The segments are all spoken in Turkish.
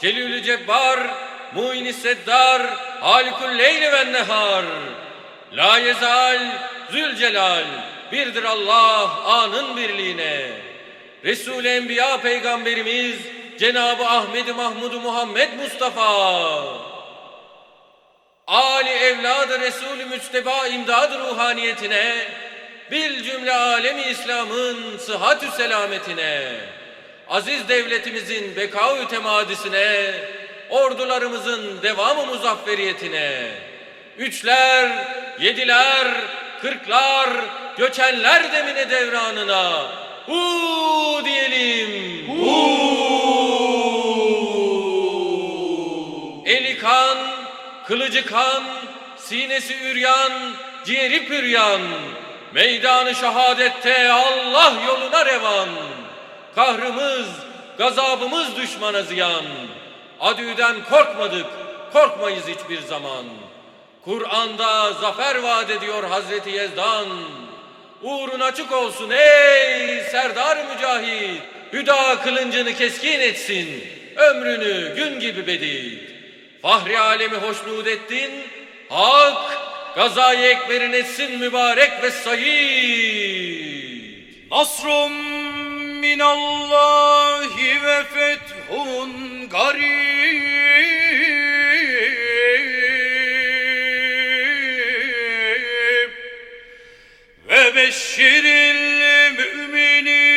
Celilü Cebbar, Mu'in-i Seddar, Halikul Leyli ve Nehar. La yezal, Zülcelal, birdir Allah anın birliğine. Resul-i Enbiya Peygamberimiz, Cenab-ı Ahmed-i Mahmud-u Muhammed Mustafa. Ali evladı Resul-i Müçteba imdad ruhaniyetine, bil cümle alemi İslam'ın sıhhatü selametine, aziz devletimizin beka-ü temadisine, ordularımızın devamı muzafferiyetine, üçler, yediler, kırklar, göçenler demine devranına, hu diyelim. Eli kan, kılıcı kan, sinesi üryan, ciğeri püryan. Meydanı şehadette Allah yoluna revan. Kahrımız, gazabımız düşmana ziyan. Adüden korkmadık, korkmayız hiçbir zaman. Kur'an'da zafer vaat ediyor Hazreti Yezdan. Uğrun açık olsun ey Serdar Mücahit. Hüda kılıncını keskin etsin. Ömrünü gün gibi bedit. Fahri alemi hoşnut ettin. Hak gazayı ekberin etsin mübarek ve sayit. Nasrun minallahi ve fethun garib ve beşşiril müminin.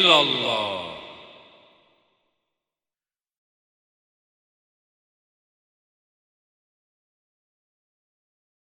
Illallah.